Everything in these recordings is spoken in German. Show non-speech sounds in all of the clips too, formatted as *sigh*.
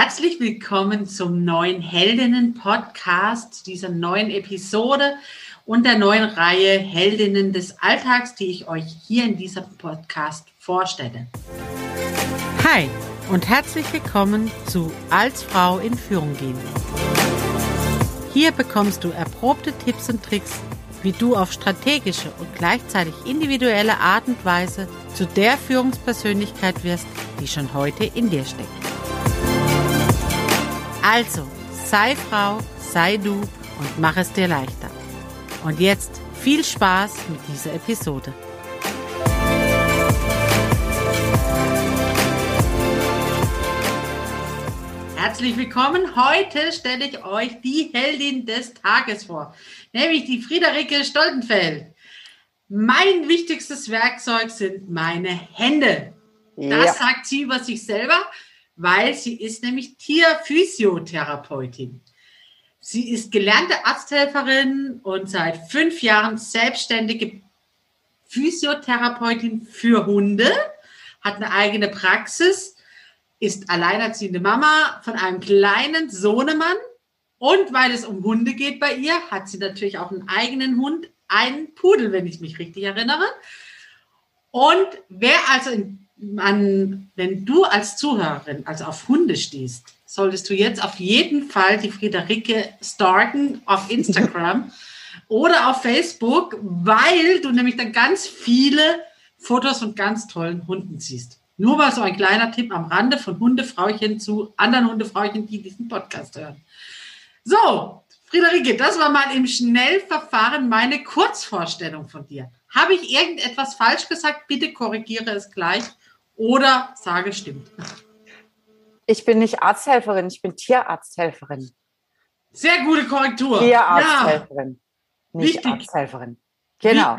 Herzlich willkommen zum neuen Heldinnen-Podcast, dieser neuen Episode und der neuen Reihe Heldinnen des Alltags, die ich euch hier in diesem Podcast vorstelle. Hi und herzlich willkommen zu Als Frau in Führung gehen. Hier bekommst du erprobte Tipps und Tricks, wie du auf strategische und gleichzeitig individuelle Art und Weise zu der Führungspersönlichkeit wirst, die schon heute in dir steckt. Also, sei Frau, sei du und mach es dir leichter. Und jetzt viel Spaß mit dieser Episode. Herzlich willkommen. Heute stelle ich euch die Heldin des Tages vor, nämlich die Friederike Stoltenfeld. Mein wichtigstes Werkzeug sind meine Hände. Das ja. sagt sie über sich selber weil sie ist nämlich Tierphysiotherapeutin. Sie ist gelernte Arzthelferin und seit fünf Jahren selbstständige Physiotherapeutin für Hunde, hat eine eigene Praxis, ist alleinerziehende Mama von einem kleinen Sohnemann und weil es um Hunde geht bei ihr, hat sie natürlich auch einen eigenen Hund, einen Pudel, wenn ich mich richtig erinnere. Und wer also in man, wenn du als Zuhörerin also auf Hunde stehst, solltest du jetzt auf jeden Fall die Friederike stalken auf Instagram *laughs* oder auf Facebook, weil du nämlich dann ganz viele Fotos von ganz tollen Hunden siehst. Nur mal so ein kleiner Tipp am Rande von Hundefrauchen zu anderen Hundefrauchen, die diesen Podcast hören. So, Friederike, das war mal im Schnellverfahren meine Kurzvorstellung von dir. Habe ich irgendetwas falsch gesagt? Bitte korrigiere es gleich oder sage stimmt. Ich bin nicht Arzthelferin, ich bin Tierarzthelferin. Sehr gute Korrektur. Tierarzthelferin, ja. nicht Wichtig. Arzthelferin. Genau.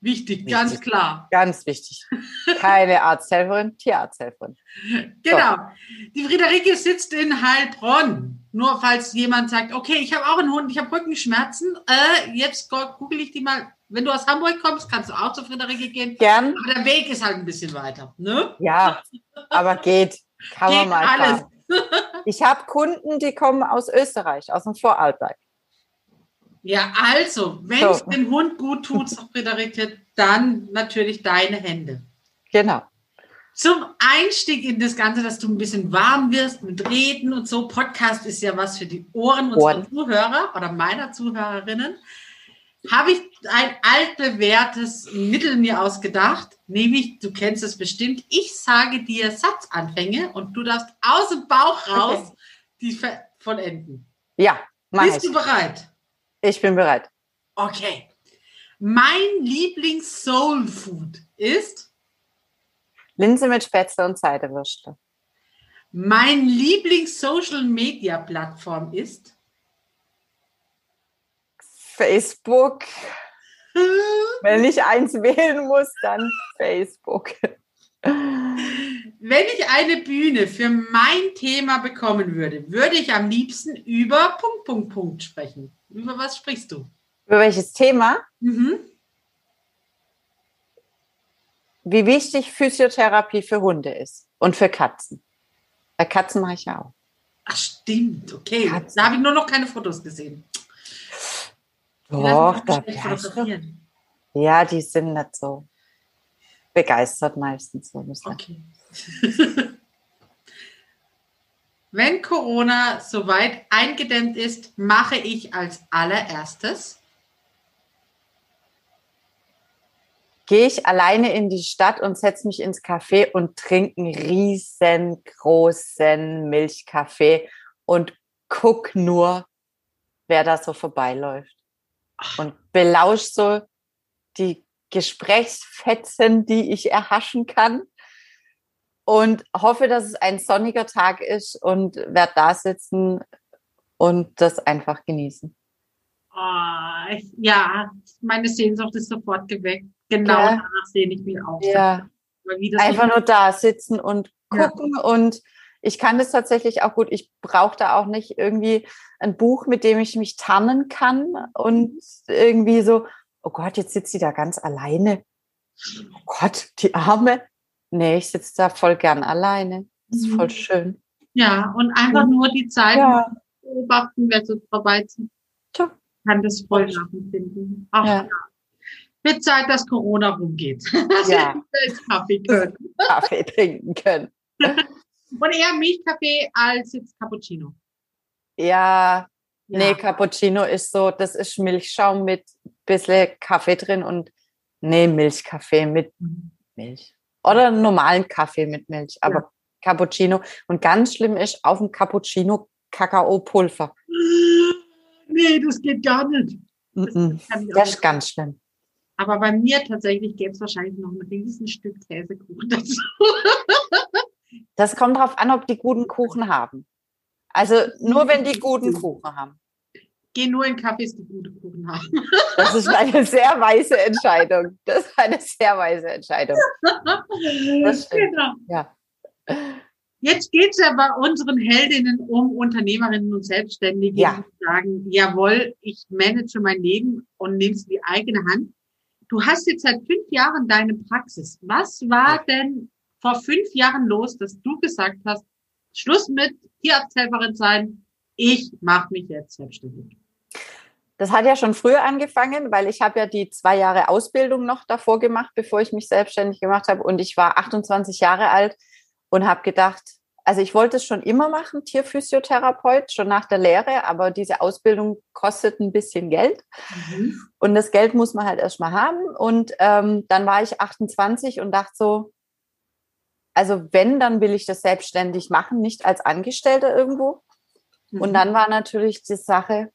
Wichtig, wichtig, ganz Wichtig. klar. Ganz wichtig. Keine *laughs* Arzthelferin, Tierarzthelferin. Genau. Die Friederike sitzt in Heilbronn. Nur falls jemand sagt, okay, ich habe auch einen Hund, ich habe Rückenschmerzen, äh, jetzt google ich die mal wenn du aus Hamburg kommst, kannst du auch zu Friederike gehen. Gern. Aber der Weg ist halt ein bisschen weiter. Ne? Ja, aber geht. Kann Geht man mal alles. fahren. Ich habe Kunden, die kommen aus Österreich, aus dem Vorarlberg. Ja, also, wenn es So. dem Hund gut tut, sagt Friederike, dann natürlich deine Hände. Genau. Zum Einstieg in das Ganze, dass du ein bisschen warm wirst mit Reden und so. Podcast ist ja was für die Ohren unserer Ohren. Zuhörer oder meiner Zuhörerinnen. Habe ich ein altbewährtes Mittel mir ausgedacht, nämlich, du kennst es bestimmt, ich sage dir Satzanfänge und du darfst aus dem Bauch raus Okay. die vollenden. Ja, mach Bist ich. du bereit? Ich bin bereit. Okay. Mein Lieblings-Soul-Food ist Linse mit Spätzle und Seidewürste. Mein Lieblings-Social-Media-Plattform ist Facebook. Wenn ich eins wählen muss, dann Facebook. Wenn ich eine Bühne für mein Thema bekommen würde, würde ich am liebsten über Punkt, Punkt, Punkt sprechen. Über was sprichst du? Über welches Thema? Mhm. Wie wichtig Physiotherapie für Hunde ist und für Katzen. Bei Katzen mache ich ja auch. Ach, stimmt. Okay. Katzen. Da habe ich nur noch keine Fotos gesehen. Doch, da, ja, die sind nicht so begeistert meistens. So Okay. *laughs* Wenn Corona soweit eingedämmt ist, mache ich als allererstes Gehe ich alleine in die Stadt und setze mich ins Café und trinke einen riesengroßen Milchkaffee und guck nur, wer da so vorbeiläuft. Und belausch so die Gesprächsfetzen, die ich erhaschen kann. Und hoffe, dass es ein sonniger Tag ist und werde da sitzen und das einfach genießen. Oh, ich, ja, meine Sehnsucht ist sofort geweckt. Genau Ja. danach sehne ich mich auch. Ja. Einfach nur da sitzen und Ja. gucken und ich kann das tatsächlich auch gut. Ich brauche da auch nicht irgendwie ein Buch, mit dem ich mich tarnen kann und irgendwie so, oh Gott, jetzt sitzt sie da ganz alleine. Oh Gott, die Arme. Nee, ich sitze da voll gern alleine. Das ist voll Mhm. schön. Ja, und einfach nur die Zeit Ja. beobachten, wer so vorbeizieht, Tja. kann das voll nachempfinden. Ach, Ja. ja. Wird Zeit, dass Corona rumgeht. *laughs* Dass Ja. wir Kaffee können. Kaffee trinken können. *laughs* Und eher Milchkaffee als jetzt Cappuccino. Ja, Ja. nee, Cappuccino ist so, das ist Milchschaum mit bisschen Kaffee drin und nee, Milchkaffee mit Mhm. Milch. Oder normalen Kaffee mit Milch, aber Cappuccino. Und ganz schlimm ist auf dem Cappuccino Kakaopulver. *gasps* Nee, das geht gar nicht. Das nicht. ist ganz schlimm. Aber bei mir tatsächlich gäbe es wahrscheinlich noch ein riesen Stück Käsekuchen dazu. *laughs* Das kommt darauf an, ob die guten Kuchen haben. Also nur wenn die guten Kuchen haben. Geh nur in Cafés, die gute Kuchen haben. Das ist eine sehr weise Entscheidung. Das ist eine sehr weise Entscheidung. *laughs* Das stimmt. Genau. Ja. Jetzt geht es ja bei unseren Heldinnen um Unternehmerinnen und Selbstständige, Ja. die sagen, jawohl, ich manage mein Leben und nehme es in die eigene Hand. Du hast jetzt seit fünf Jahren deine Praxis. Was war denn vor fünf Jahren los, dass du gesagt hast, Schluss mit Tierarzthelferin sein, ich mache mich jetzt selbstständig? Das hat ja schon früher angefangen, weil ich habe ja die zwei Jahre Ausbildung noch davor gemacht, bevor ich mich selbstständig gemacht habe. Und ich war 28 Jahre alt und habe gedacht, also ich wollte es schon immer machen, Tierphysiotherapeut, schon nach der Lehre, aber diese Ausbildung kostet ein bisschen Geld. Und das Geld muss man halt erstmal haben. Und ähm, dann war ich 28 und dachte so, also wenn, dann will ich das selbstständig machen, nicht als Angestellter irgendwo. Mhm. Und dann war natürlich die Sache,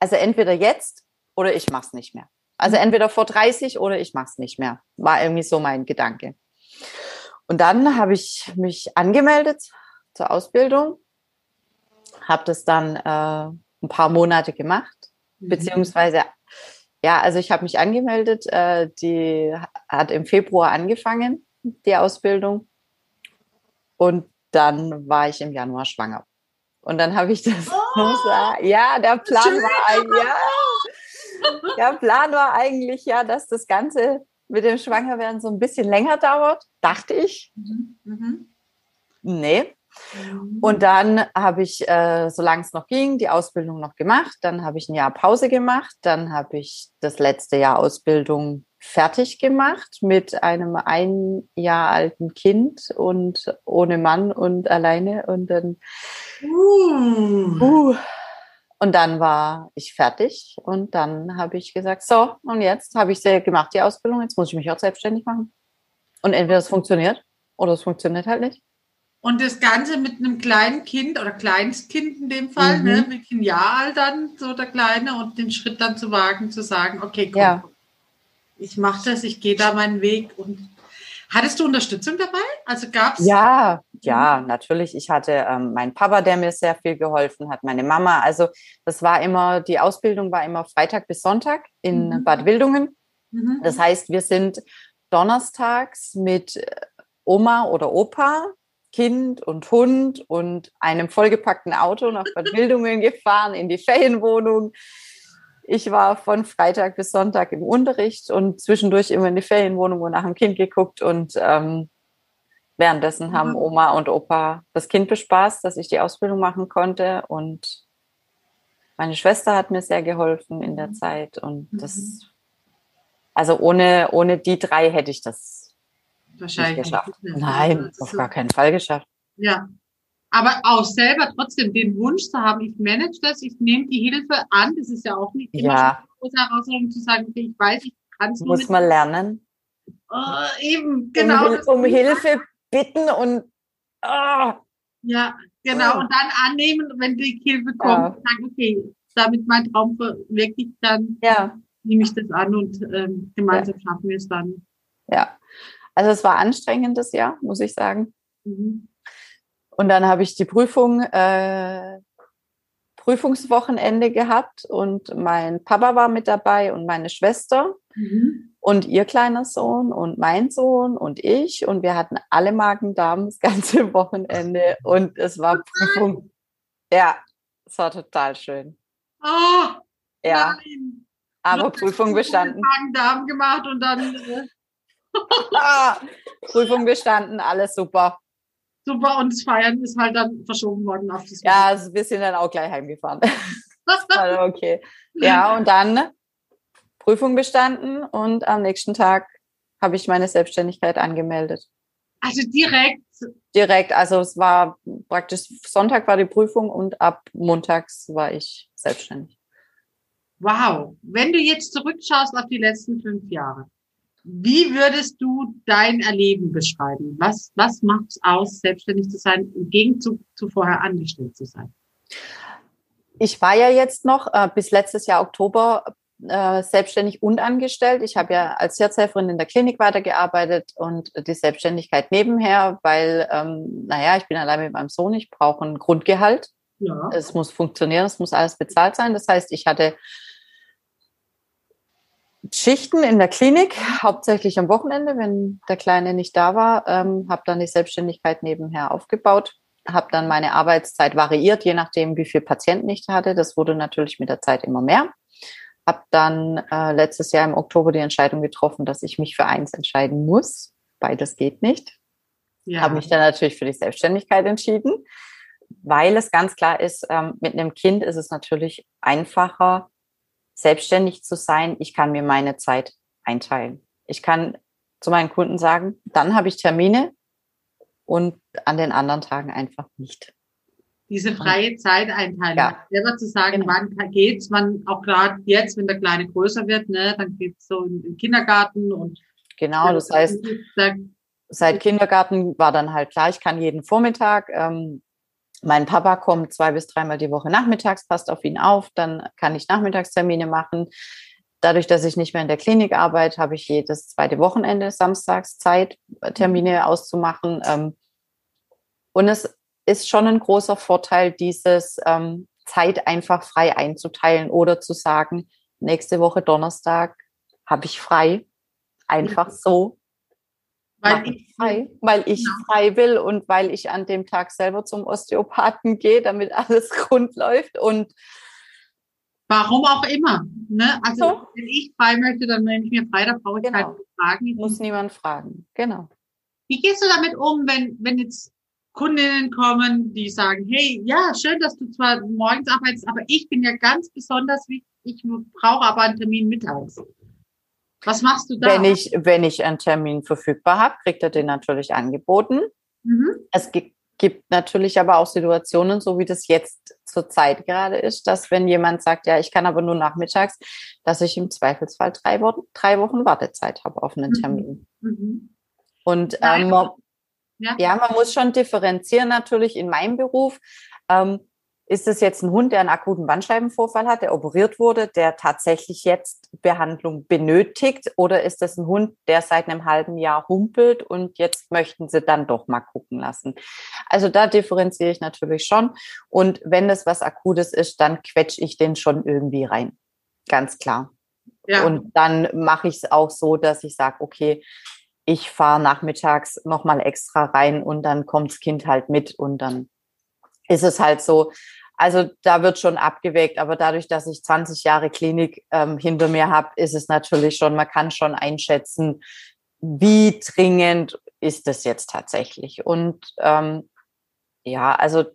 also entweder jetzt oder ich mach's nicht mehr. Also entweder vor 30 oder ich mach's nicht mehr. War irgendwie so mein Gedanke. Und dann habe ich mich angemeldet zur Ausbildung, habe das dann äh, ein paar Monate gemacht, Mhm. beziehungsweise ja, also ich habe mich angemeldet. Äh, die hat im Februar angefangen, die Ausbildung. Und dann war ich im Januar schwanger. Und dann habe ich das, *laughs* ja, der Plan schön. war eigentlich, ja, der *laughs* Plan war eigentlich ja, dass das Ganze mit dem Schwangerwerden so ein bisschen länger dauert, dachte ich. Mhm. Mhm. Nee. Mhm. Und dann habe ich, äh, solange es noch ging, die Ausbildung noch gemacht. Dann habe ich ein Jahr Pause gemacht. Dann habe ich das letzte Jahr Ausbildung fertig gemacht mit einem ein Jahr alten Kind und ohne Mann und alleine. Und dann, Uh. uh, und dann war ich fertig. Und dann habe ich gesagt, so, und jetzt habe ich sie gemacht, die Ausbildung. Jetzt muss ich mich auch selbstständig machen. Und entweder es funktioniert oder es funktioniert halt nicht. Und das Ganze mit einem kleinen Kind oder Kleinstkind in dem Fall, Mhm. ne, mit ein Jahr alt dann, so der Kleine, und den Schritt dann zu wagen, zu sagen, okay, komm, Ja. ich mache das, ich gehe da meinen Weg. Und hattest du Unterstützung dabei? Also gab es? Ja, ja, natürlich. Ich hatte ähm, meinen Papa, der mir sehr viel geholfen hat, meine Mama. Also das war immer, die Ausbildung war immer Freitag bis Sonntag in Mhm. Bad Wildungen. Mhm. Das heißt, wir sind donnerstags mit Oma oder Opa, Kind und Hund und einem vollgepackten Auto nach Bad Wildungen gefahren in die Ferienwohnung. Ich war von Freitag bis Sonntag im Unterricht und zwischendurch immer in die Ferienwohnung und nach dem Kind geguckt und ähm, währenddessen haben Mhm. Oma und Opa das Kind bespaßt, dass ich die Ausbildung machen konnte und meine Schwester hat mir sehr geholfen in der Mhm. Zeit und das, Mhm. also ohne, ohne die drei hätte ich das Wahrscheinlich nicht geschafft. nicht. Nein, Also, auf gar keinen Fall geschafft. Ja. Aber auch selber trotzdem den Wunsch zu haben, ich manage das, ich nehme die Hilfe an, das ist ja auch nicht immer Ja. eine große Herausforderung zu sagen, okay, ich weiß, ich kann es nur Muss nicht. man lernen. Äh, eben, genau. um, um Hilfe bitten und ah, Ja, genau. Ja. Und dann annehmen, wenn die Hilfe kommt, Ja. sagen, okay, damit mein Traum verwirklicht, dann ja, nehme ich das an und ähm, gemeinsam schaffen wir es dann. ja. Also es war anstrengendes Jahr, muss ich sagen. Mhm. Und dann habe ich die Prüfung, äh, Prüfungswochenende gehabt und mein Papa war mit dabei und meine Schwester Mhm. und ihr kleiner Sohn und mein Sohn und ich und wir hatten alle Magen-Darm das ganze *laughs* Wochenende und es war Prüfung. Ja, es war total schön. Oh, Ja, nein. aber Prüfung bestanden. Magen-Darm gemacht und dann äh, *laughs* Prüfung bestanden, alles super. super und das Feiern ist halt dann verschoben worden auf das Ja, also wir sind dann auch gleich heimgefahren. *laughs* also okay. Ja, und dann Prüfung bestanden und am nächsten Tag habe ich meine Selbstständigkeit angemeldet. Also direkt? Direkt, also es war praktisch Sonntag war die Prüfung und ab montags war ich selbstständig. Wow. Wenn du jetzt zurückschaust auf die letzten fünf Jahre, wie würdest du dein Erleben beschreiben? Was, was macht es aus, selbstständig zu sein, im Gegenzug zu vorher angestellt zu sein? Ich war ja jetzt noch äh, bis letztes Jahr Oktober äh, selbstständig und angestellt. Ich habe ja als Herzhelferin in der Klinik weitergearbeitet und die Selbstständigkeit nebenher, weil, ähm, naja, ich bin allein mit meinem Sohn, ich brauche ein Grundgehalt. Ja. Es muss funktionieren, es muss alles bezahlt sein. Das heißt, ich hatte Schichten in der Klinik, hauptsächlich am Wochenende, wenn der Kleine nicht da war, ähm, habe dann die Selbstständigkeit nebenher aufgebaut, habe dann meine Arbeitszeit variiert, je nachdem, wie viel Patienten ich hatte. Das wurde natürlich mit der Zeit immer mehr. Habe dann äh, letztes Jahr im Oktober die Entscheidung getroffen, dass ich mich für eins entscheiden muss. Beides geht nicht. Ja. Habe mich dann natürlich für die Selbstständigkeit entschieden, weil es ganz klar ist, ähm, mit einem Kind ist es natürlich einfacher, selbstständig zu sein, ich kann mir meine Zeit einteilen. Ich kann zu meinen Kunden sagen, dann habe ich Termine und an den anderen Tagen einfach nicht. Diese freie Zeiteinteilung, ja. selber zu sagen, genau. wann geht's, wann auch gerade jetzt, wenn der Kleine größer wird, ne, dann geht's so in den Kindergarten und genau, das heißt, seit Kindergarten war dann halt klar, ich kann jeden Vormittag ähm, mein Papa kommt zwei bis dreimal die Woche nachmittags, passt auf ihn auf, dann kann ich Nachmittagstermine machen. Dadurch, dass ich nicht mehr in der Klinik arbeite, habe ich jedes zweite Wochenende samstags Zeit, Termine auszumachen. Ähm, und es ist schon ein großer Vorteil, dieses ähm, Zeit einfach frei einzuteilen oder zu sagen, nächste Woche Donnerstag habe ich frei. Einfach so. Weil ich, frei, weil ich genau. frei will und weil ich an dem Tag selber zum Osteopathen gehe, damit *laughs* alles rund läuft und Warum auch immer. Ne? Also so. wenn ich frei möchte, dann nehme ich mir frei, da brauche ich genau. keinen fragen. Muss niemand fragen, genau. Wie gehst du damit um, wenn, wenn jetzt Kundinnen kommen, die sagen, hey, ja, schön, dass du zwar morgens arbeitest, aber ich bin ja ganz besonders wichtig, ich brauche aber einen Termin mittags. Was machst du da? Wenn ich, wenn ich einen Termin verfügbar habe, kriegt er den natürlich angeboten. Mhm. Es gibt, gibt natürlich aber auch Situationen, so wie das jetzt zur Zeit gerade ist, dass wenn jemand sagt, ja, ich kann aber nur nachmittags, dass ich im Zweifelsfall drei Wochen, drei Wochen Wartezeit habe auf einen mhm. Termin. Mhm. Und ähm, ja. ja. man muss schon differenzieren natürlich in meinem Beruf. Ähm, ist es jetzt ein Hund, der einen akuten Bandscheibenvorfall hat, der operiert wurde, der tatsächlich jetzt Behandlung benötigt? Oder ist es ein Hund, der seit einem halben Jahr humpelt und jetzt möchten Sie dann doch mal gucken lassen? Also da differenziere ich natürlich schon. Und wenn es was Akutes ist, dann quetsche ich den schon irgendwie rein. Ganz klar. Ja. Und dann mache ich es auch so, dass ich sage, okay, ich fahre nachmittags nochmal extra rein und dann kommt das Kind halt mit und dann ist es halt so, also da wird schon abgewägt, aber dadurch, dass ich 20 Jahre Klinik ähm, hinter mir habe, ist es natürlich schon, man kann schon einschätzen, wie dringend ist es jetzt tatsächlich. Und ähm, ja, also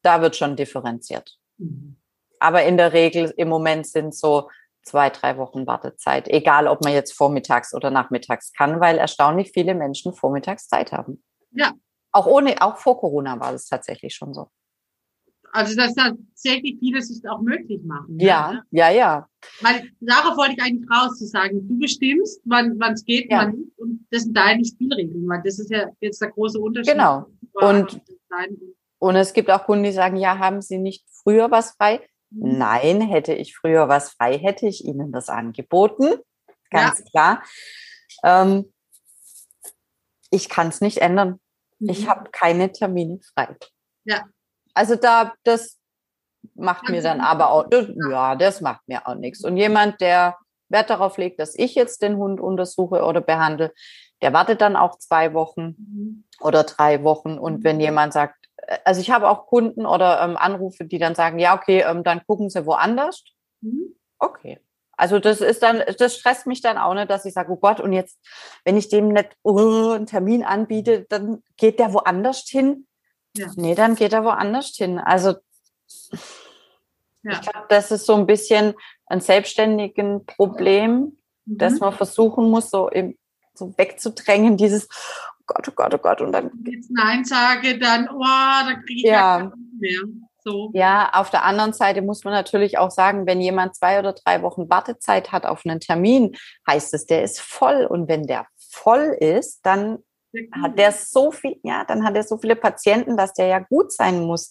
da wird schon differenziert. Mhm. Aber in der Regel im Moment sind so zwei, drei Wochen Wartezeit, egal ob man jetzt vormittags oder nachmittags kann, weil erstaunlich viele Menschen vormittags Zeit haben. Ja. Auch ohne, auch vor Corona war das tatsächlich schon so. Also dass tatsächlich vieles sich auch möglich machen. Ja, ne? ja, ja. Weil darauf wollte ich eigentlich raus, zu sagen, du bestimmst, wann es geht, ja. wann nicht. Und das sind deine Spielregeln, weil das ist ja jetzt der große Unterschied. Genau. Und, und es gibt auch Kunden, die sagen, ja, haben sie nicht früher was frei? Mhm. Nein, hätte ich früher was frei, hätte ich ihnen das angeboten. Ganz ja. klar. Ähm, ich kann es nicht ändern. Mhm. Ich habe keine Termine frei. Ja. Also da, das macht mir dann aber auch, das, ja, das macht mir auch nichts. Und jemand, der Wert darauf legt, dass ich jetzt den Hund untersuche oder behandle, der wartet dann auch zwei Wochen mhm. oder drei Wochen. Und wenn mhm. jemand sagt, also ich habe auch Kunden oder ähm, Anrufe, die dann sagen, ja, okay, ähm, dann gucken Sie woanders. Mhm. Okay. Also das ist dann, das stresst mich dann auch nicht, dass ich sage, oh Gott, und jetzt, wenn ich dem nicht uh, einen Termin anbiete, dann geht der woanders hin. Ja. Nee, dann geht er woanders hin. Also ja. ich glaube, das ist so ein bisschen ein selbstständigen Problem, mhm. dass man versuchen muss, so, im, so wegzudrängen, dieses oh Gott, oh Gott, oh Gott. Und dann. Jetzt Nein sage, dann, oh, da kriege ich ja, ja mehr. So. Ja, auf der anderen Seite muss man natürlich auch sagen, wenn jemand zwei oder drei Wochen Wartezeit hat auf einen Termin, heißt es, der ist voll. Und wenn der voll ist, dann hat der so viel, ja, dann hat er so viele Patienten, dass der ja gut sein muss.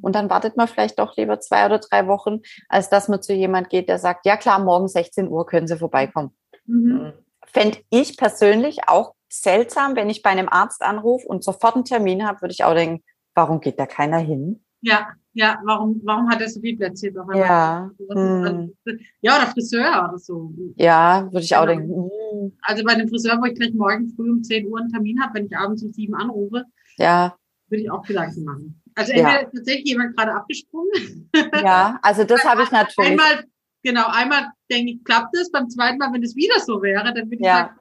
Und dann wartet man vielleicht doch lieber zwei oder drei Wochen, als dass man zu jemand geht, der sagt, ja klar, morgen 16 Uhr können Sie vorbeikommen. Mhm. Hm. Fände ich persönlich auch seltsam, wenn ich bei einem Arzt anrufe und sofort einen Termin habe, würde ich auch denken, warum geht da keiner hin? Ja, ja, warum, warum hat er so viel platziert? Ja. Hm. ja, oder Friseur oder so. Ja, würde ich auch genau. denken. Hm. Also bei dem Friseur, wo ich gleich morgen früh um 10 Uhr einen Termin habe, wenn ich abends um 7 anrufe, ja. würde ich auch Gedanken machen. Also entweder ja. tatsächlich jemand gerade abgesprungen. Ja, also das habe ich *laughs* natürlich. Einmal, genau, einmal denke ich, klappt das, beim zweiten Mal, wenn es wieder so wäre, dann würde ich ja. sagen,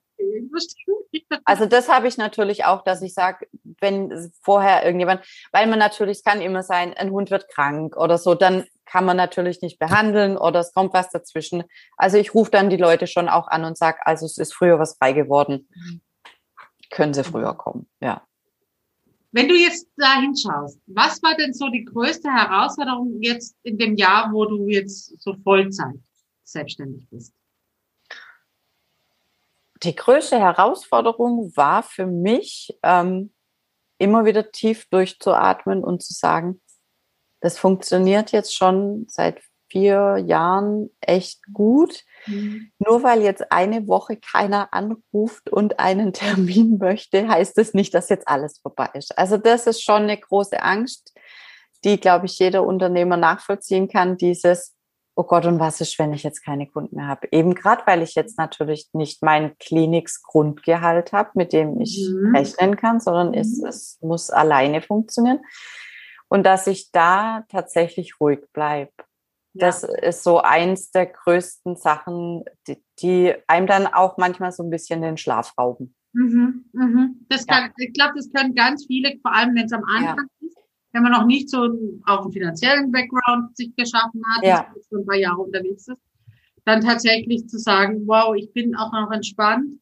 also das habe ich natürlich auch, dass ich sage, wenn vorher irgendjemand, weil man natürlich, es kann immer sein, ein Hund wird krank oder so, dann kann man natürlich nicht behandeln oder es kommt was dazwischen. Also ich rufe dann die Leute schon auch an und sage, also es ist früher was frei geworden. Können sie früher kommen, ja. Wenn du jetzt da hinschaust, was war denn so die größte Herausforderung jetzt in dem Jahr, wo du jetzt so Vollzeit selbstständig bist? die größte Herausforderung war für mich, ähm, immer wieder tief durchzuatmen und zu sagen, das funktioniert jetzt schon seit vier Jahren echt gut. Mhm. Nur weil jetzt eine Woche keiner anruft und einen *laughs* Termin möchte, heißt es das nicht, dass jetzt alles vorbei ist. Also das ist schon eine große Angst, die, glaube ich, jeder Unternehmer nachvollziehen kann. Dieses, oh Gott, und was ist, wenn ich jetzt keine Kunden mehr habe? Eben gerade, weil ich jetzt natürlich nicht mein Kliniksgrundgehalt habe, mit dem ich mhm. rechnen kann, sondern mhm. es, es muss alleine funktionieren. Und dass ich da tatsächlich ruhig bleibe. Ja. Das ist so eins der größten Sachen, die, die, einem dann auch manchmal so ein bisschen den Schlaf rauben. Mhm, mhm. Das kann, ja. ich glaube, das können ganz viele, vor allem wenn es am Anfang ja. ist, wenn man noch nicht so auch einen finanziellen Background sich geschaffen hat, ja. schon ein paar Jahre unterwegs ist, dann tatsächlich zu sagen, wow, ich bin auch noch entspannt,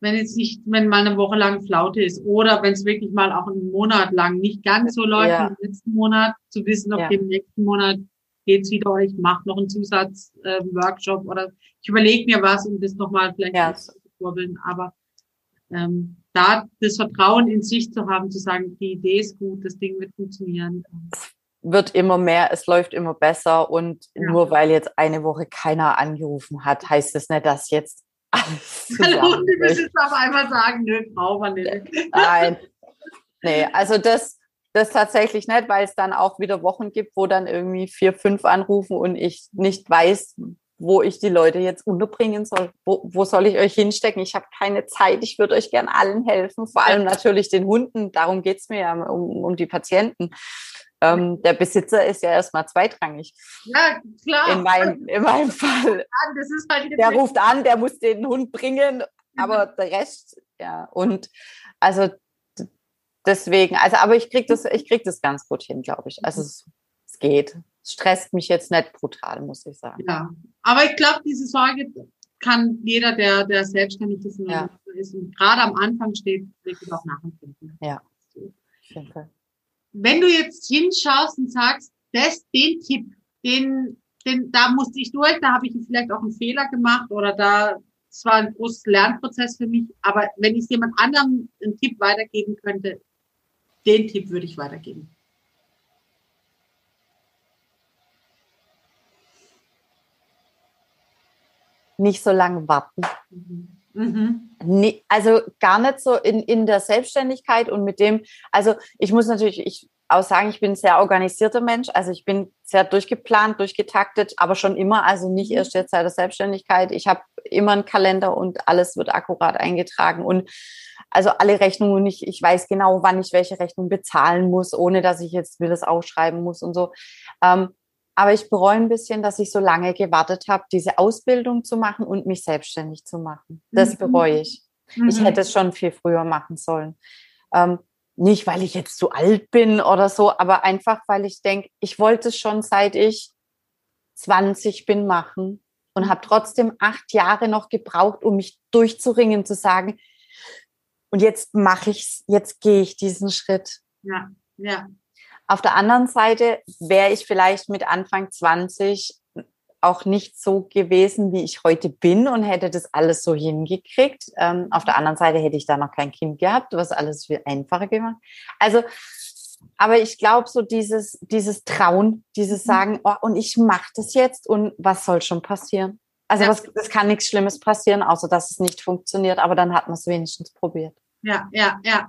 wenn jetzt nicht, wenn mal eine Woche lang Flaute ist oder wenn es wirklich mal auch einen Monat lang nicht ganz so läuft ja. wie im letzten Monat, zu wissen, okay, ja. im nächsten Monat geht's wieder oder ich mache noch einen Zusatzworkshop äh, oder ich überlege mir was, um das nochmal vielleicht ja. zu kurbeln, aber ähm, da das Vertrauen in sich zu haben, zu sagen, die Idee ist gut, das Ding wird funktionieren. Es wird immer mehr, es läuft immer besser und ja. nur weil jetzt eine Woche keiner angerufen hat, heißt es das nicht, dass jetzt alles Hallo, du müssen jetzt auf einmal sagen, nö, brauchen wir nicht. Nein, *laughs* nee, also das, das tatsächlich nicht, weil es dann auch wieder Wochen gibt, wo dann irgendwie vier, fünf anrufen und ich nicht weiß, wo ich die Leute jetzt unterbringen soll. Wo, wo soll ich euch hinstecken? Ich habe keine Zeit. Ich würde euch gern allen helfen, vor allem natürlich den Hunden. Darum geht's mir ja um, um die Patienten. Ähm, der Besitzer ist ja erstmal zweitrangig. Ja, klar. In meinem, in meinem Fall. Halt der ruft an, der muss den Hund bringen, aber der Rest, ja. Und also deswegen, also aber ich krieg das, ich krieg das ganz gut hin, glaube ich. Also es, es geht stresst mich jetzt nicht brutal, muss ich sagen. Ja, aber ich glaube, diese Sorge kann jeder, der, der selbstständig ist, ja. ist und gerade am Anfang steht, wirklich auch nachempfinden. Ja. Wenn du jetzt hinschaust und sagst, das, den Tipp, den, den, da musste ich durch, da habe ich vielleicht auch einen Fehler gemacht oder da, es war ein großes Lernprozess für mich, aber wenn ich jemand anderem einen Tipp weitergeben könnte, den Tipp würde ich weitergeben. Nicht so lange warten. Mhm. Nee, also gar nicht so in, in der Selbstständigkeit und mit dem, also ich muss natürlich, ich auch sagen, ich bin ein sehr organisierter Mensch, also ich bin sehr durchgeplant, durchgetaktet, aber schon immer, also nicht mhm. erst jetzt seit der Selbstständigkeit. Ich habe immer einen Kalender und alles wird akkurat eingetragen und also alle Rechnungen, ich, ich weiß genau, wann ich welche Rechnung bezahlen muss, ohne dass ich jetzt mir das aufschreiben muss und so. Ähm, Aber ich bereue ein bisschen, dass ich so lange gewartet habe, diese Ausbildung zu machen und mich selbstständig zu machen. Das Mhm. bereue ich. Mhm. Ich hätte es schon viel früher machen sollen. Ähm, nicht, weil ich jetzt zu alt bin oder so, aber einfach, weil ich denke, ich wollte es schon seit ich 20 bin machen und habe trotzdem acht Jahre noch gebraucht, um mich durchzuringen, zu sagen, und jetzt mache ich's, jetzt gehe ich diesen Schritt. Ja, ja. Auf der anderen Seite wäre ich vielleicht mit Anfang 20 auch nicht so gewesen, wie ich heute bin und hätte das alles so hingekriegt. Ähm, auf der anderen Seite hätte ich da noch kein Kind gehabt, was alles viel einfacher gemacht. Also, aber ich glaube, so dieses, dieses Trauen, dieses Sagen, oh, und ich mache das jetzt und was soll schon passieren? Also, Ja. was, es kann nichts Schlimmes passieren, außer dass es nicht funktioniert, aber dann hat man es wenigstens probiert. Ja, ja, ja.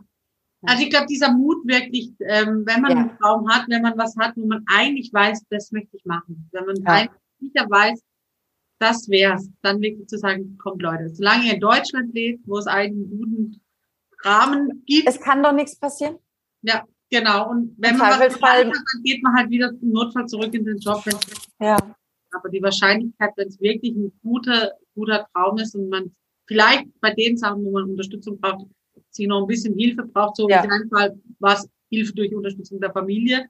Also ich glaube, dieser Mut wirklich, ähm, wenn man Ja. einen Traum hat, wenn man was hat, wo man eigentlich weiß, das möchte ich machen. Wenn man Ja. eigentlich sicher weiß, das wär's, dann wirklich zu sagen, kommt Leute, solange ihr in Deutschland lebt, wo es einen guten Rahmen gibt, Es kann doch nichts passieren. ja, genau. Und wenn Im man was hat, dann geht man halt wieder im Notfall zurück in den Job. Ja. aber die Wahrscheinlichkeit, wenn es wirklich ein guter, guter Traum ist und man vielleicht bei den Sachen, wo man Unterstützung braucht, sie noch ein bisschen Hilfe braucht, so Ja. in deinem Fall war es Hilfe durch Unterstützung der Familie.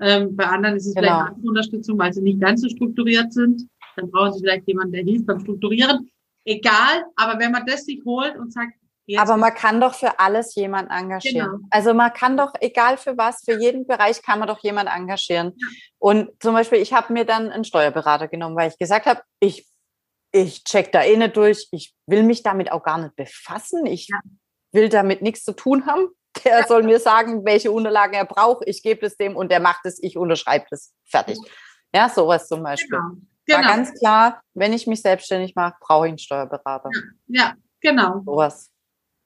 Ähm, bei anderen ist es Genau. vielleicht andere Unterstützung, weil sie nicht ganz so strukturiert sind. Dann brauchen sie vielleicht jemanden, der hilft beim Strukturieren. Egal, aber wenn man das sich holt und sagt, jetzt Aber man kann doch für alles jemand engagieren. Genau. Also man kann doch, egal für was, für jeden Bereich kann man doch jemand engagieren. Und zum Beispiel, ich habe mir dann einen Steuerberater genommen, weil ich gesagt habe, ich, ich check da eh nicht durch, ich will mich damit auch gar nicht befassen, ich Ja. Will damit nichts zu tun haben. Der soll mir sagen, welche Unterlagen er braucht, ich gebe es dem und der macht es, ich unterschreibe es, fertig. Ja, sowas zum Beispiel. genau. War Genau. ganz klar, wenn ich mich selbstständig mache, brauche ich einen Steuerberater. Ja, genau. Sowas.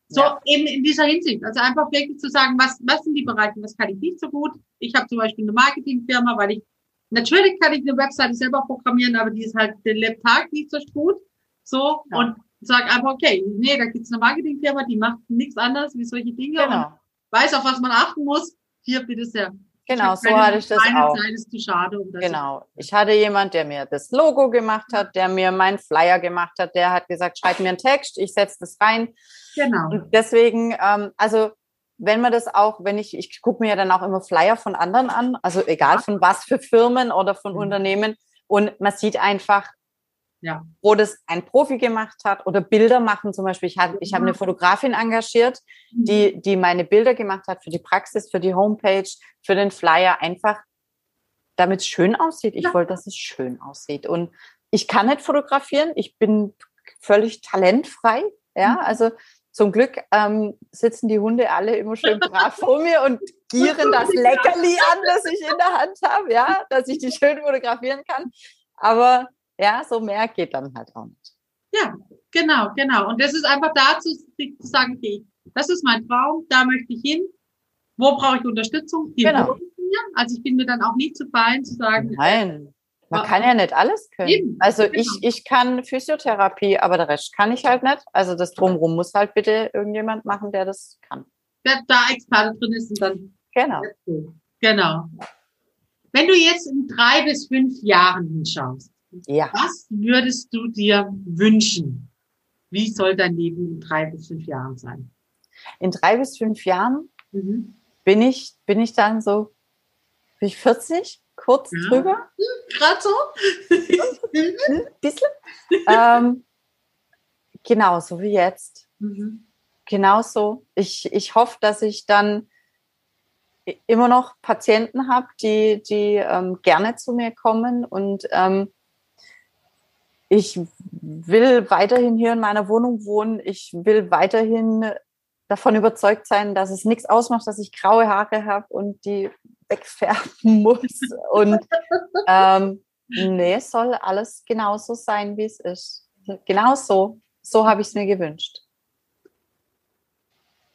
So Ja. eben in dieser Hinsicht. Also einfach wirklich zu sagen, was, was sind die Bereiche, was kann ich nicht so gut. Ich habe zum Beispiel eine Marketingfirma, weil ich, natürlich kann ich eine Webseite selber programmieren, aber die ist halt den Lebtag nicht so gut. So, Ja. und sag einfach, okay, nee, da gibt's eine Marketingfirma, die macht nichts anderes wie solche Dinge und Genau. weiß, auf was man achten muss. Hier, bitte sehr. Genau, so hatte ich das meine auch. Zeit ist zu schade, um das Genau. Ich hatte jemand, der mir das Logo gemacht hat, der mir meinen Flyer gemacht hat, der hat gesagt, schreib mir einen Text, ich setze das rein. Genau. Und deswegen, ähm, also wenn man das auch, wenn ich, ich gucke mir ja dann auch immer Flyer von anderen an, also egal von was für Firmen oder von Mhm. Unternehmen, und man sieht einfach, Ja. wo das ein Profi gemacht hat oder Bilder machen zum Beispiel. Ich habe ich hab eine Fotografin engagiert, die, die meine Bilder gemacht hat für die Praxis, für die Homepage, für den Flyer, einfach damit es schön aussieht. Ich Ja. wollte, dass es schön aussieht. Und ich kann nicht fotografieren. Ich bin völlig talentfrei. Ja, Mhm. also zum Glück ähm, sitzen die Hunde alle immer schön brav vor mir und gieren das Leckerli an, das ich in der Hand habe, ja, dass ich die schön fotografieren kann. Aber ja, so mehr geht dann halt auch nicht. Ja, genau, genau. Und das ist einfach dazu zu sagen, okay, das ist mein Traum, da möchte ich hin. Wo brauche ich Unterstützung? Hier Genau. Also ich bin mir dann auch nicht zu fein zu sagen, Nein, man kann ja nicht alles können. Eben, Also genau. ich, ich kann Physiotherapie, aber der Rest kann ich halt nicht. Also das Drumherum muss halt bitte irgendjemand machen, der das kann. wer da Experte drin ist und dann Genau. Genau. Wenn du jetzt in drei bis fünf Jahren hinschaust, Ja. was würdest du dir wünschen? Wie soll dein Leben in drei bis fünf Jahren sein? In drei bis fünf Jahren Mhm. bin ich, bin ich dann so, bin ich 40, kurz Ja. drüber, Gerade so? ein *laughs* bisschen. ähm, genau, so wie jetzt. Mhm. Genauso. Ich, ich hoffe, dass ich dann immer noch Patienten habe, die, die ähm, gerne zu mir kommen und ähm, ich will weiterhin hier in meiner Wohnung wohnen. Ich will weiterhin davon überzeugt sein, dass es nichts ausmacht, dass ich graue Haare habe und die wegfärben *laughs* muss. Und ähm, nee, es soll alles genauso sein, wie es ist. Genau so. So habe ich es mir gewünscht.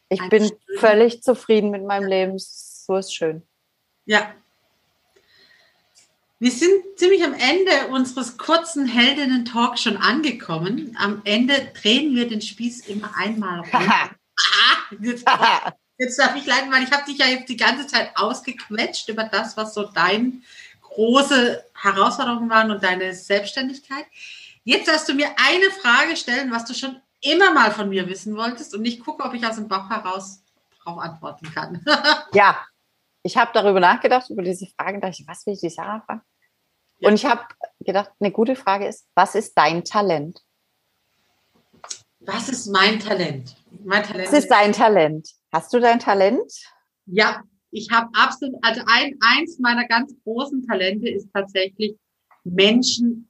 Ich bin völlig zufrieden mit meinem Leben. So ist schön. Ja. Wir sind ziemlich am Ende unseres kurzen Heldinnen-Talks schon angekommen. Am Ende drehen wir den Spieß immer einmal *laughs* rum. Ah, jetzt, jetzt darf ich leiden, weil ich habe dich ja jetzt die ganze Zeit ausgequetscht über das, was so dein große Herausforderungen waren und deine Selbstständigkeit. Jetzt darfst du mir eine Frage stellen, was du schon immer mal von mir wissen wolltest und ich gucke, ob ich aus dem Bauch heraus darauf antworten kann. *laughs* ja, ich habe darüber nachgedacht, über diese Fragen, dachte ich, was will ich die Sarah fragen? Ja. Und ich habe gedacht, eine gute Frage ist, was ist dein Talent? Was ist mein Talent? Mein Talent was ist dein Talent? Hast du dein Talent? Ja, ich habe absolut, also ein, eins meiner ganz großen Talente ist tatsächlich, Menschen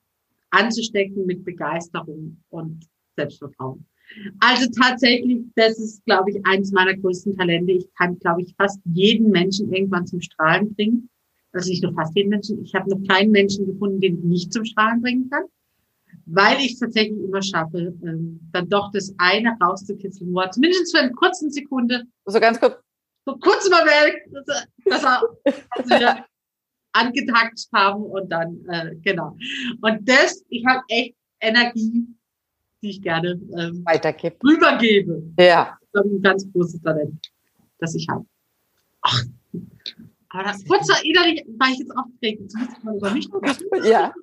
anzustecken mit Begeisterung und Selbstvertrauen. Also tatsächlich, das ist, glaube ich, eines meiner größten Talente. Ich kann, glaube ich, fast jeden Menschen irgendwann zum Strahlen bringen. Also nicht nur fast jeden Menschen. Ich habe noch keinen Menschen gefunden, den ich nicht zum Strahlen bringen kann, weil ich tatsächlich immer schaffe, ähm, dann doch das eine rauszukitzeln, wo zumindest für eine kurze Sekunde. So ganz kurz. So kurz mal weg, dass er, dass wir angetakt haben und dann, äh, genau. Und das, ich habe echt Energie die ich gerne ähm, weitergebe. Rübergebe. Ja. Das ist ein ganz großes Talent, das ich habe. Ach, aber das kurzer innerlich war ich jetzt aufgeregt. Jetzt muss ich mal über mich Ja.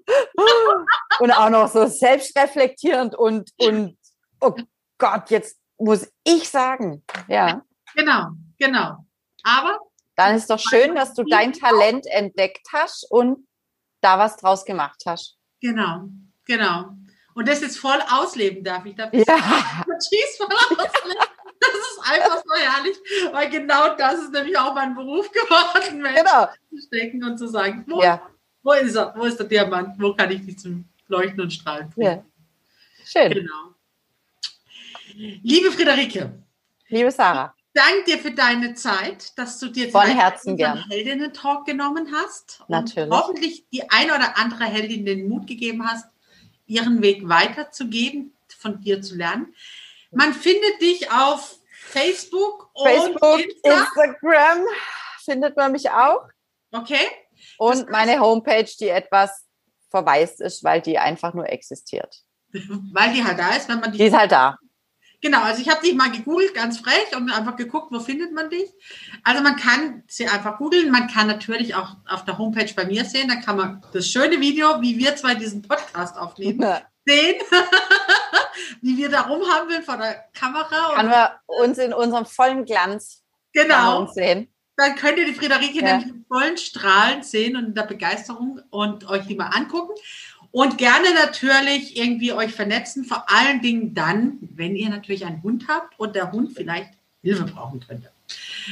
Und auch noch so selbstreflektierend und, und, oh Gott, jetzt muss ich sagen. Ja. Genau, genau. Aber. Dann ist doch schön, dass du dein Talent entdeckt hast und da was draus gemacht hast. Genau, genau und das jetzt voll ausleben darf. Ich darf ja. *laughs* voll ausleben. *laughs* Das ist einfach so herrlich, weil genau das ist nämlich auch mein Beruf geworden, Menschen genau. zu stecken und zu sagen, wo, ja. wo ist er? Wo ist der Diamant? Wo kann ich dich zum Leuchten und Strahlen bringen? Ja. Schön. Genau. Liebe Friederike. Liebe Sarah. Danke dir für deine Zeit, dass du dir Von Herzen gern Heldinnen-Talk genommen hast. Natürlich. Und hoffentlich die eine oder andere Heldin den Mut gegeben hast, ihren Weg weiterzugeben, von dir zu lernen. Man findet dich auf Facebook und Facebook, Insta. Instagram findet man mich auch. Okay. Und meine Homepage, die etwas verwaist ist, weil die einfach nur existiert. *laughs* weil die halt da ist, wenn man die. Die ist halt da. Genau, also ich habe dich mal gegoogelt, ganz frech, und einfach geguckt, wo findet man dich. Also man kann sie einfach googeln, man kann natürlich auch auf der Homepage bei mir sehen, da kann man das schöne Video, wie wir zwei diesen Podcast aufnehmen, ja. Sehen, *laughs* wie wir da rumhampeln vor der Kamera. Kann man uns in unserem vollen Glanz genau. sehen. Dann könnt ihr die Friederike ja. nämlich vollen Strahlen sehen und in der Begeisterung und euch die mal angucken. Und gerne natürlich irgendwie euch vernetzen, vor allen Dingen dann, wenn ihr natürlich einen Hund habt und der Hund vielleicht Hilfe brauchen könnte.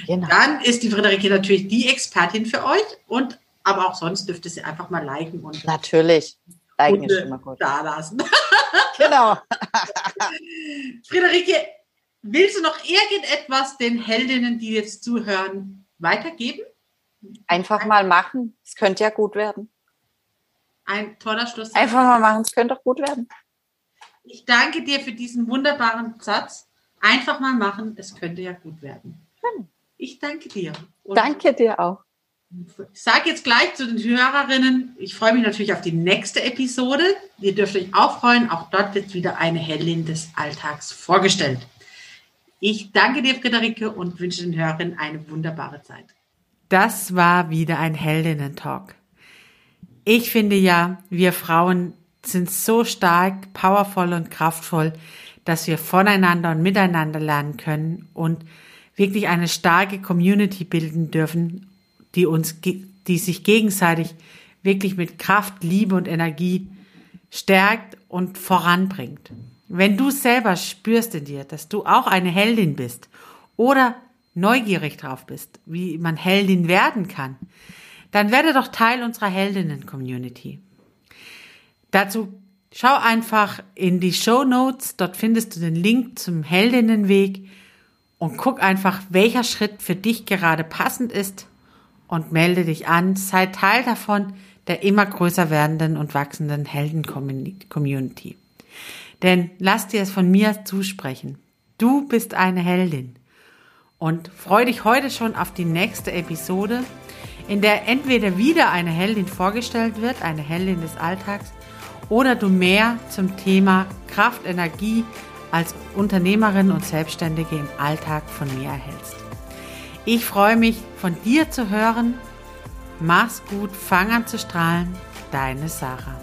Genau. Dann ist die Friederike natürlich die Expertin für euch und aber auch sonst dürft ihr sie einfach mal liken und natürlich liken ist immer gut. Da lassen. *laughs* genau. *laughs* Friederike, willst du noch irgendetwas den Heldinnen, die jetzt zuhören, weitergeben? Einfach mal machen. Es könnte ja gut werden. Ein toller Schluss. Einfach mal machen, es könnte doch gut werden. Ich danke dir für diesen wunderbaren Satz. Einfach mal machen, es könnte ja gut werden. Hm. Ich danke dir. Und danke dir auch. Ich sage jetzt gleich zu den Hörerinnen, ich freue mich natürlich auf die nächste Episode. Ihr dürft euch auch freuen, auch dort wird wieder eine Heldin des Alltags vorgestellt. Ich danke dir, Friederike, und wünsche den Hörerinnen eine wunderbare Zeit. Das war wieder ein Heldinnen-Talk. Ich finde ja, wir Frauen sind so stark, powervoll und kraftvoll, dass wir voneinander und miteinander lernen können und wirklich eine starke Community bilden dürfen, die uns, die sich gegenseitig wirklich mit Kraft, Liebe und Energie stärkt und voranbringt. Wenn du selber spürst in dir, dass du auch eine Heldin bist oder neugierig drauf bist, wie man Heldin werden kann, dann werde doch Teil unserer Heldinnen-Community. Dazu schau einfach in die Show Notes, dort findest du den Link zum Heldinnenweg und guck einfach, welcher Schritt für dich gerade passend ist und melde dich an, sei Teil davon der immer größer werdenden und wachsenden Helden-Community. Denn lass dir es von mir zusprechen. Du bist eine Heldin. Und freu dich heute schon auf die nächste Episode, in der entweder wieder eine Heldin vorgestellt wird, eine Heldin des Alltags, oder du mehr zum Thema Kraft, Energie als Unternehmerin und Selbstständige im Alltag von mir erhältst. Ich freue mich, von dir zu hören. Mach's gut, fang an zu strahlen. Deine Sarah.